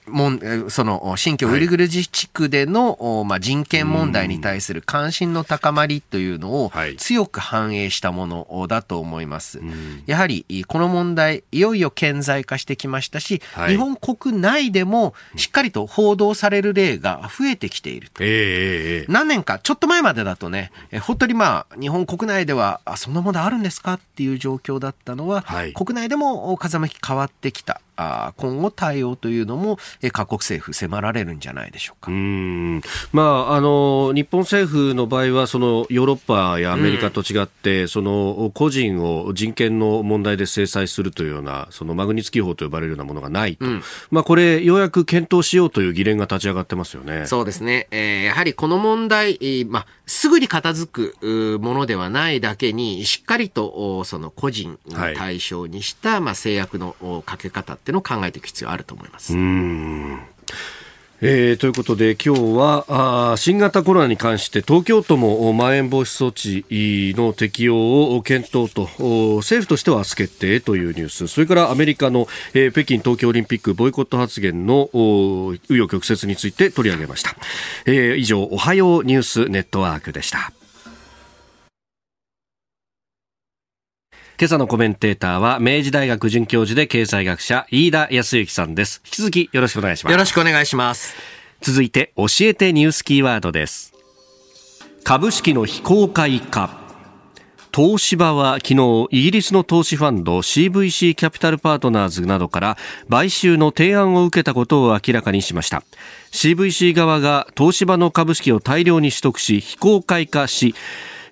もんその新疆ウイグル自治区での、はい、まあ、人権問題に対する関心の高まりというのを強く反映したものだと思います。やはりこの問題いよいよ顕在化してきましたし、はい、日本国内でもしっかりと報道される例が増えてきていると。えー、何年かちょっと前までだとね本当にまあ日本国内ではあそんなものあるんですかっていう状況だったのは、はい、国内でも風向き変わってきた。あ今後対応というのも、え各国政府迫られるんじゃないでしょうか。うん。まあ、あの日本政府の場合はそのヨーロッパやアメリカと違って、うん、その個人を人権の問題で制裁するというようなそのマグニツキー法と呼ばれるようなものがないと、うん、まあ、これようやく検討しようという議連が立ち上がってますよね。そうですね、えー、やはりこの問題、まあ、すぐに片付くものではないだけにしっかりとその個人を対象にした、はい、まあ、制約のかけ方っていうのを考えていく必要あると思います。えー、ということで今日はあ新型コロナに関して東京都もまん延防止措置の適用を検討と政府としては明日決定というニュース。それからアメリカの、えー、北京冬季オリンピックボイコット発言の紆余曲折について取り上げました、えー、以上おはようニュースネットワークでした。今朝のコメンテーターは明治大学准教授で経済学者飯田康之さんです。引き続きよろしくお願いします。よろしくお願いします。続いて教えてニュースキーワードです。株式の非公開化。東芝は昨日イギリスの投資ファンド CVC キャピタルパートナーズなどから買収の提案を受けたことを明らかにしました。CVC 側が東芝の株式を大量に取得し非公開化し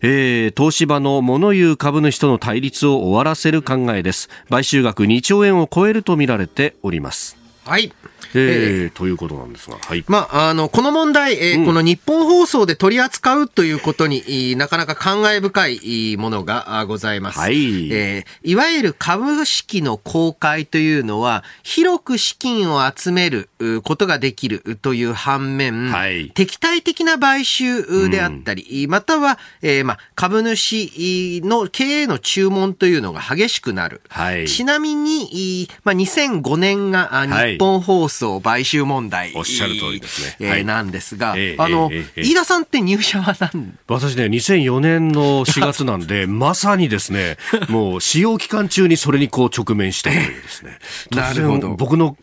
えー、東芝の物言う株主との対立を終わらせる考えです。買収額2兆円を超えるとみられております。はいえー、ということなんですが、はい。まあ、あの、この問題、えー、うん、この日本放送で取り扱うということに、なかなか感慨深いものがございます。はい。えー、いわゆる株式の公開というのは、広く資金を集めることができるという反面、はい、敵対的な買収であったり、うん、または、えー、まあ、株主の経営の注文というのが激しくなる。はい。ちなみに、まあ、2005年が日本放送、送買収問題。おっしゃる通りですね。えー、なんですが、えー、あの、えー、飯田さんって入社は何？私ね、2004年の4月なんで、まさにですね、もう使用期間中にそれにこう直面したというですね。なるほど。僕の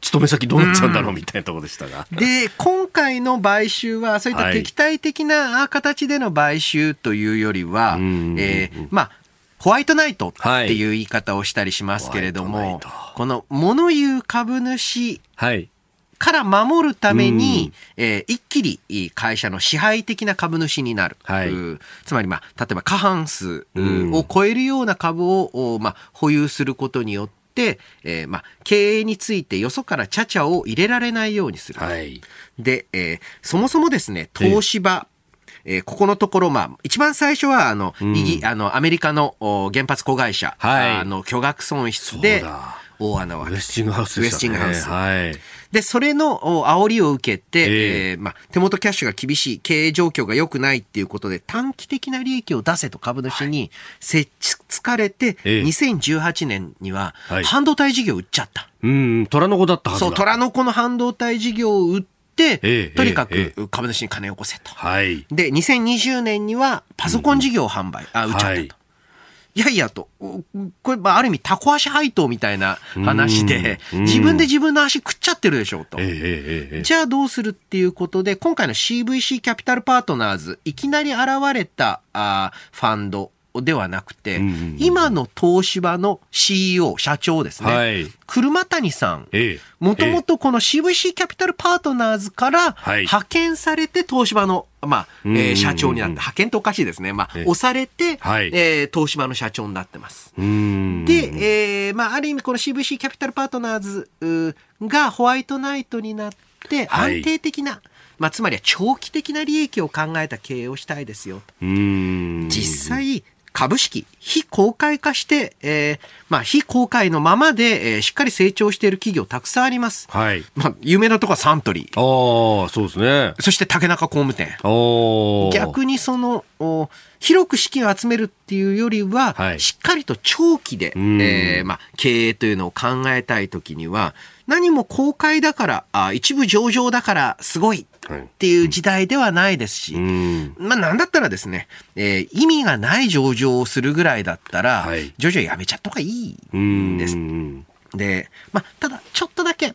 勤め先どうなっちゃうんだろうみたいなところでしたが。で、今回の買収は、そういった敵対的な形での買収というよりは、はい、えー、まあ、ホワイトナイトっていう言い方をしたりしますけれども、はい、この物言う株主から守るために、えー、一気に会社の支配的な株主になる。はい、つまり、まあ、例えば過半数を超えるような株を、まあ、保有することによって、えーまあ、経営についてよそからちゃちゃを入れられないようにする。はい、で、えー、そもそもですね、東芝、えー、ここのところ、まあ、一番最初は、あの、うん、あの、アメリカの原発子会社、はい、あの、巨額損失で、大穴は。ウェスチングハウス、ね、ウェスチングハウス。はい。で、それの煽りを受けて、えー、えー、まあ、手元キャッシュが厳しい、経営状況が良くないっていうことで、短期的な利益を出せと株主に設置つかれて、えー、2018年には、半導体事業を売っちゃった。うん、虎の子だったはずそう、虎の子の半導体事業を売っ、えー、とにかく株主に金を起こせと。はい、で、2020年にはパソコン事業を販売、うん、あ、売っちゃったと。はいいやいやと、これ、まあ、ある意味、タコ足配当みたいな話で、自分で自分の足食っちゃってるでしょうと。じゃあどうするっていうことで、今回の CVC キャピタルパートナーズ、いきなり現れたあファンドではなくて、今の東芝の CEO、社長ですね。はい、車谷さん。もともとこの CVC キャピタルパートナーズから派遣されて東芝の、まあ、えー、社長になった。派遣っておかしいですね。まあ、押されて、はい、えー、東芝の社長になってます。で、えー、まあ、ある意味この CVC キャピタルパートナーズがホワイトナイトになって安定的な、はいまあ、つまりは長期的な利益を考えた経営をしたいですよ。実際、株式、非公開化して、えー、まあ、非公開のままで、えー、しっかり成長している企業たくさんあります。はい。まあ、有名なところはサントリー。ああ、そうですね。そして竹中工務店。逆にその、広く資金を集めるっていうよりは、はい、しっかりと長期で、えー、まあ、経営というのを考えたいときには、何も公開だから、あ一部上場だからすごいっていう時代ではないですし、まあなんだったらですね、えー、意味がない上場をするぐらいだったら、はい、上場やめちゃった方がいいんです。で、まあただちょっとだけ、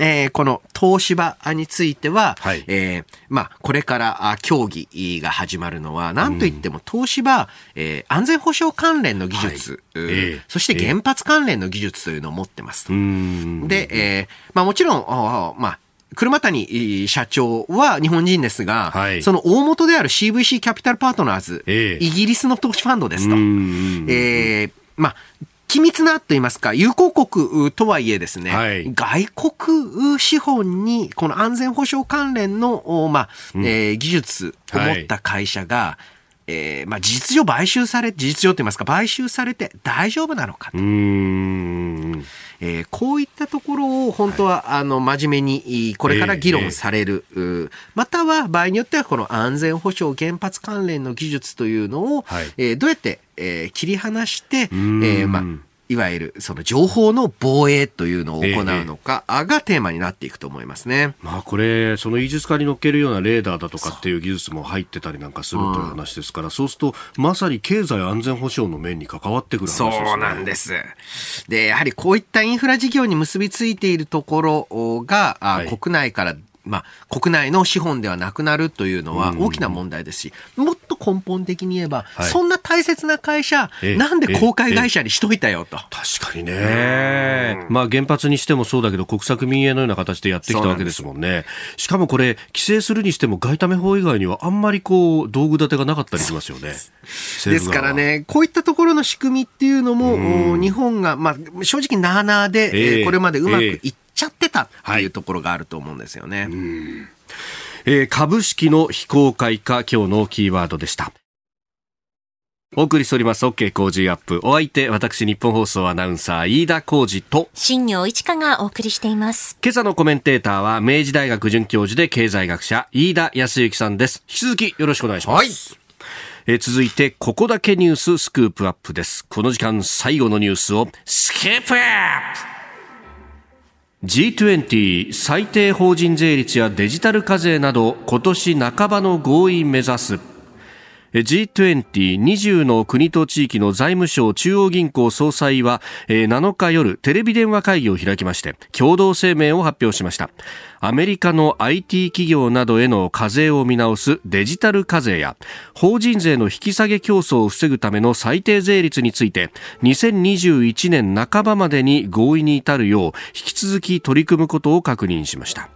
えー、この東芝については、はい、えー、まあ、これから協議が始まるのは、なんといっても東芝、うん、えー、安全保障関連の技術、はい。えー、そして原発関連の技術というのを持ってますで、えー、まあもちろん、まあ、車谷社長は日本人ですが、はい、その大元である CVC キャピタルパートナーズ、え。ー、イギリスの投資ファンドですと。えー、まあ、機密なと言いますか、友好国とはいえですね、はい、外国資本にこの安全保障関連の、まあ、うん、えー、技術を持った会社が、はい、えー、まあ、事実上買収され、事実上と言いますか、買収されて大丈夫なのかと。えー、こういったところを本当は、はい、あの真面目にこれから議論される、えー、または場合によってはこの安全保障原発関連の技術というのを、はい、えー、どうやって、えー、切り離して、えーまあ、いわゆるその情報の防衛というのを行うのかがテーマになっていくと思いますね。まあこれ、そのイージス化に乗っけるようなレーダーだとかっていう技術も入ってたりなんかするという話ですから、そうするとまさに経済安全保障の面に関わってくる話ですね。そうなんです。で、やはりこういったインフラ事業に結びついているところが、はい、国内からまあ、国内の資本ではなくなるというのは大きな問題ですし、もっと根本的に言えば、はい、そんな大切な会社、なんで公開会社にしといたよと。確かにね。まあ、原発にしてもそうだけど、国策民営のような形でやってきたわけですもんね。しかもこれ、規制するにしても外為法以外にはあんまりこう、道具立てがなかったりしますよね。ですからね、こういったところの仕組みっていうのも、日本が、まあ、正直なあなあで、えー、これまでうまくいってちゃってたっていうところがあると思うんですよね。はい、えー、株式の非公開化、今日のキーワードでした。お送りしております OK 工事アップ。お相手、私日本放送アナウンサー飯田浩二と新業一華がお送りしています。今朝のコメンテーターは明治大学准教授で経済学者飯田康之さんです。引き続きよろしくお願いします。はい。え続いて、ここだけニューススクープアップです。この時間最後のニュースをスキープアップ G20 最低法人税率やデジタル課税など今年半ばの合意目指す。G2020 の国と地域の財務省中央銀行総裁は7日夜テレビ電話会議を開きまして共同声明を発表しました。アメリカの IT 企業などへの課税を見直すデジタル課税や法人税の引き下げ競争を防ぐための最低税率について2021年半ばまでに合意に至るよう引き続き取り組むことを確認しました。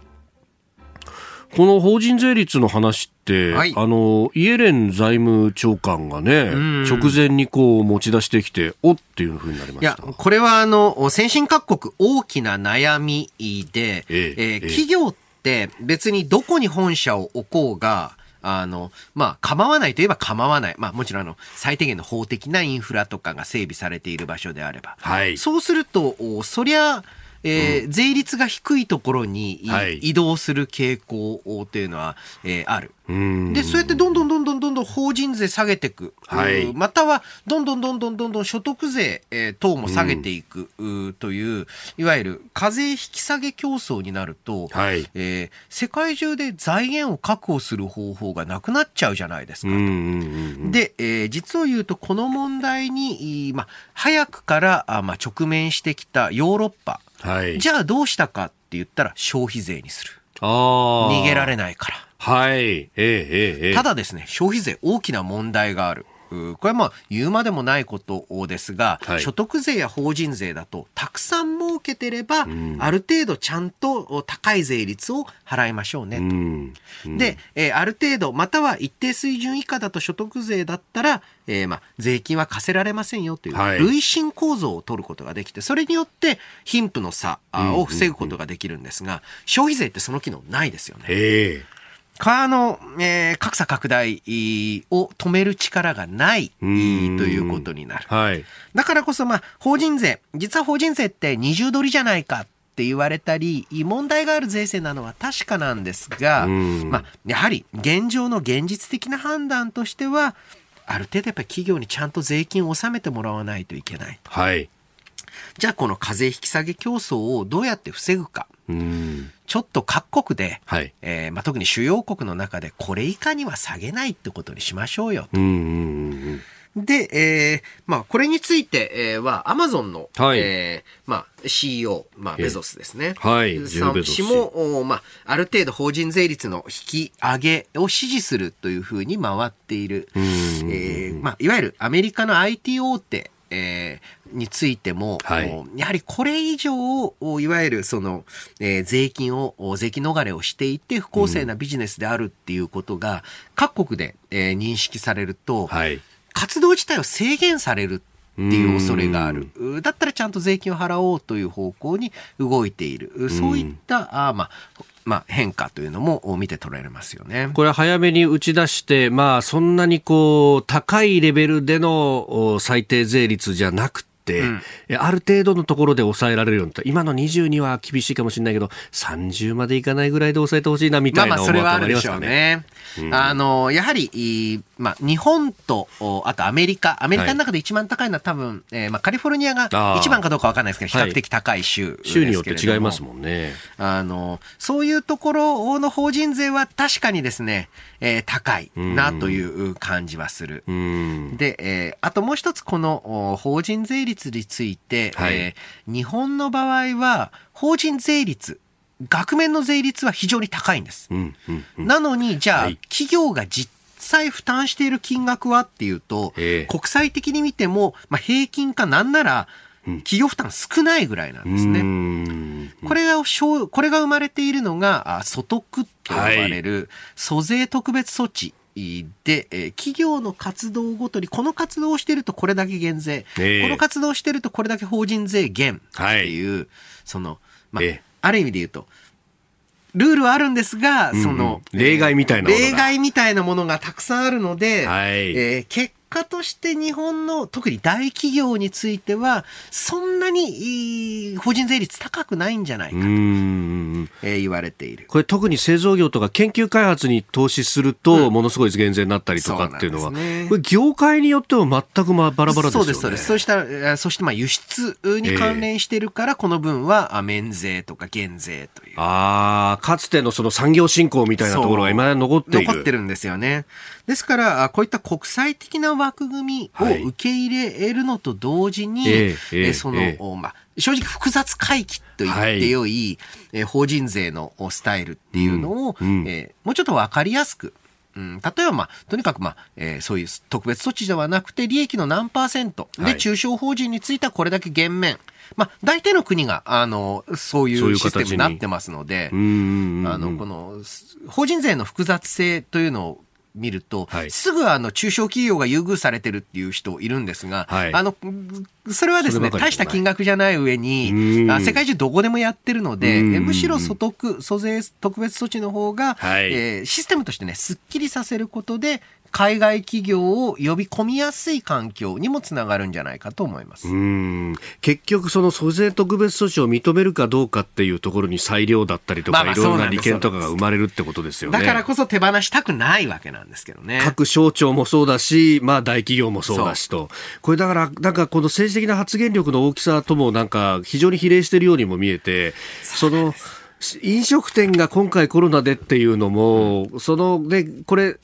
この法人税率の話って、はい、あの、イエレン財務長官がね、直前にこう持ち出してきて、おっていうふうになりました。いや、これはあの、先進各国大きな悩みで、えええー、企業って別にどこに本社を置こうが、あの、まあ、構わないといえば構わない。まあ、もちろん、あの、最低限の法的なインフラとかが整備されている場所であれば。はい。そうすると、そりゃ、えー、税率が低いところに、はい、移動する傾向っていうのは、えー、ある。で、そうやってどんどんどんどんどんどん法人税下げていく。はい、または、どんどんどんどんどんどん所得税、えー、等も下げていく、うという、いわゆる課税引き下げ競争になると、はい、えー、世界中で財源を確保する方法がなくなっちゃうじゃないですか。で、えー、実を言うと、この問題に、まあ、早くからあ、まあ、直面してきたヨーロッパ、はい、じゃあどうしたかって言ったら消費税にする。逃げられないから。はい。ええええ、ただですね、消費税大きな問題がある。これはまあ言うまでもないことですが、はい、所得税や法人税だとたくさん儲けてれば、うん、ある程度ちゃんと高い税率を払いましょうねと。うん。うん、で、えー、ある程度または一定水準以下だと所得税だったら、えー、まあ税金は課せられませんよという累進構造を取ることができてそれによって貧富の差を防ぐことができるんですが、消費税ってその機能ないですよね。川の、えー、格差拡大を止める力がないということになる。はい、だからこそ、まあ、法人税、実は法人税って二重取りじゃないかって言われたり、問題がある税制なのは確かなんですが、まあ、やはり現状の現実的な判断としては、ある程度やっぱり企業にちゃんと税金を納めてもらわないといけない。はい。じゃあこの課税引き下げ競争をどうやって防ぐか。ちょっと各国で、はい、えー、まあ、特に主要国の中でこれ以下には下げないってことにしましょうよと。で、えー、まあ、これについて、えー、は、アマゾンの、はい、えー、まあ、CEO、まあ、ベゾスですね。はい。さん氏も、まあ、ある程度法人税率の引き上げを支持するというふうに回っている。えー、まあ、いわゆるアメリカの IT 大手、えー、についても、はい、やはりこれ以上、いわゆるその、えー、税金を、税金逃れをしていて不公正なビジネスであるっていうことが、各国で、えー、認識されると、はい、活動自体を制限されるっていう恐れがある。だったらちゃんと税金を払おうという方向に動いている。そういった、あまあ、まあ、変化というのも見て取られますよね。これ早めに打ち出して、まあ、そんなにこう、高いレベルでの最低税率じゃなくて、うん、ある程度のところで抑えられるように今の22は厳しいかもしれないけど30までいかないぐらいで抑えてほしいなみたいな思いはありますよね。あのやはり、まあ、日本とあとアメリカ。アメリカの中で一番高いのは多分、えー、まあ、カリフォルニアが一番かどうか分かんないですけど比較的高い州、はい、州によって違いますもんね。あのそういうところの法人税は確かにですね、えー、高いなという感じはする。で、えー、あともう一つこの法人税率について、はい、えー、日本の場合は法人税率額面の税率は非常に高いんです。うんうんうん、なのに、じゃあ、はい、企業が実際負担している金額はっていうと、えー、国際的に見ても、まあ、平均かなんなら、企業負担少ないぐらいなんですね。これが、これが生まれているのが、所得と呼ばれる、租税特別措置で、えー、企業の活動ごとに、この活動をしているとこれだけ減税、えー、この活動をしているとこれだけ法人税減っていう、はい、その、まあ、えー、ある意味で言うと、ルールはあるんですが、その、例外みたいな例外みたいなものがたくさんあるので、はい、えー、結果として日本の特に大企業についてはそんなに法人税率高くないんじゃないかと、えー、言われている。これ特に製造業とか研究開発に投資すると、ものすごい減税になったりとかっていうのは、ね、これ業界によっては全くまあバラバラですよね。そうですそうです。そうしたそしてまあ輸出に関連しているから、この分は免税とか減税という。ああかつてのその産業振興みたいなところが今残っている。残ってるんですよねですから、こういった国際的な枠組みを受け入れるのと同時に、はい、えー、その、えー、まあ、正直複雑回帰と言ってよい、はい、えー、法人税のスタイルっていうのを、うんうん、えー、もうちょっとわかりやすく、うん、例えば、まあ、とにかく、まあ、えー、そういう特別措置ではなくて、利益の何パーセントで、中小法人についてはこれだけ減免。まあ、大体の国が、あの、そういうシステムになってますので、あの、この、法人税の複雑性というのを見ると、はい、すぐあの中小企業が優遇されてるっていう人いるんですが、はい、あのそれはですね、大した金額じゃない上に、世界中どこでもやってるので、むしろ所得、租税特別措置の方が、はい、えー、システムとしてね、すっきりさせることで、海外企業を呼び込みやすい環境にもつながるんじゃないかと思います。結局、その租税特別措置を認めるかどうかっていうところに裁量だったりとか、まあ、いろんな利権とかが生まれるってことですよね。だからこそ手放したくないわけなんですけどね。各省庁もそうだし、まあ、大企業もそうだしと、これだから、なんかこの政治的な発言力の大きさとも、なんか非常に比例しているようにも見えて、その。飲食店が今回コロナでっていうのも、うん、そのね、これ、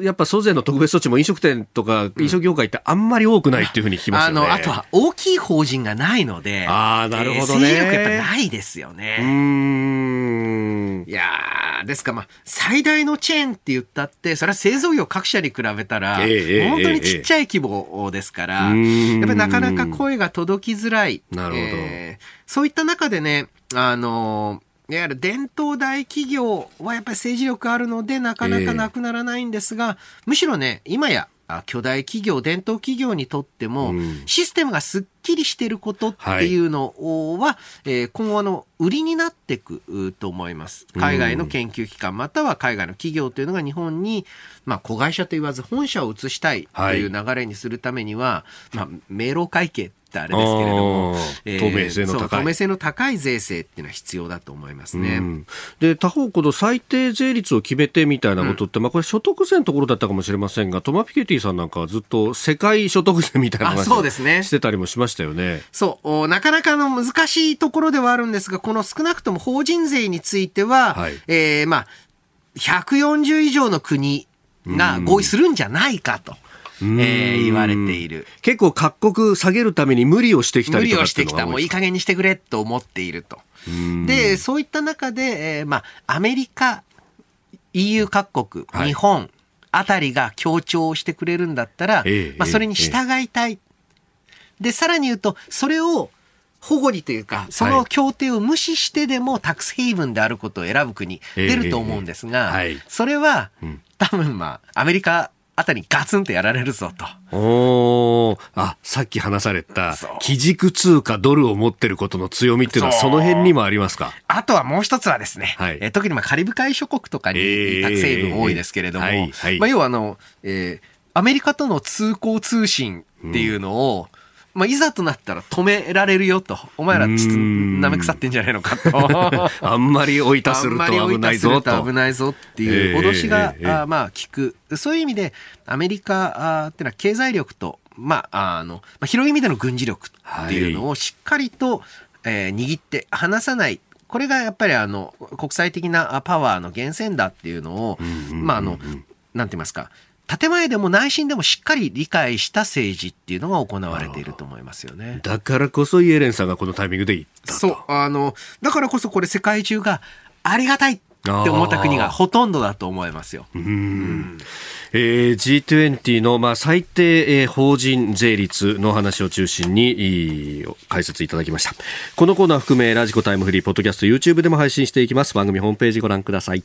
やっぱ租税の特別措置も飲食店とか飲食業界ってあんまり多くないっていうふうに聞きますよね。あの、あとは大きい法人がないので、ああ、なるほどね。勢力やっぱないですよね。うん。いやですか、まあ、最大のチェーンって言ったって、それは製造業各社に比べたら、本当にちっちゃい規模ですから、やっぱりなかなか声が届きづらい。なるほど、えー。そういった中でね、あのーいわゆる伝統大企業はやっぱり政治力あるのでなかなかなくならないんですが、えー、むしろね、今や巨大企業、伝統企業にとっても、システムがすっきりしていることってい。うのは、え今後の売りになっていくと思います。海外の研究機関、または海外の企業というのが日本に、まあ、子会社と言わず本社を移したいという流れにするためには、まあ、明朗会計ってあれですけれども、えー、透明性の高い。透明性の高い税制っていうのは必要だと思いますね。うん、で他方この最低税率を決めてみたいなことって、うん、まあこれ所得税のところだったかもしれませんがトマピケティさんなんかはずっと世界所得税みたいな話をしてたりもしましたよね。そう。なかなかの難しいところではあるんですがこの少なくとも法人税については、はい、えー、まあ140以上の国が合意するんじゃないかと。えー、言われている。結構各国下げるために無理をしてきたりとか無理をしてきた。もういい加減にしてくれと思っていると。で、そういった中で、えー、まあ、アメリカ、EU 各国、日本あたりが強調してくれるんだったら、えー、まあ、それに従いたい。えー、で、さらに言うと、それを保護にというか、その協定を無視してでもタックスヘイブンであることを選ぶ国出ると思うんですが、それは、多分まあ、アメリカあたりガツンとやられるぞと。おあ、さっき話された、基軸通貨ドルを持ってることの強みっていうのはその辺にもありますか？あとはもう一つはですね、はい、え特にまあカリブ海諸国とかに成分多いですけれども、はいはい、まあ、要はあの、えー、アメリカとの通行通信っていうのを、うんまあ、いざとなったら止められるよと。お前らちょっと舐め腐ってんじゃ ないのかと。あんまり追いたすると危ないぞと。危ないぞっていう脅しが、えー、あまあ聞く。そういう意味で、アメリカっていうのは経済力と、まあ、あの、まあ、広い意味での軍事力っていうのをしっかりと、えー、握って離さない。これがやっぱりあの、国際的なパワーの源泉だっていうのを、まあ、あの、なんて言いますか、建前でも内心でもしっかり理解した政治っていうのが行われていると思いますよね。だからこそイエレンさんがこのタイミングで言ったそう。あの、だからこそこれ世界中がありがたいって思った国がほとんどだと思いますよ。うん。えー、G20 の、まあ、最低、えー、法人税率の話を中心に解説いただきました。このコーナー含めラジコタイムフリーポッドキャスト YouTube でも配信していきます。番組ホームページご覧ください。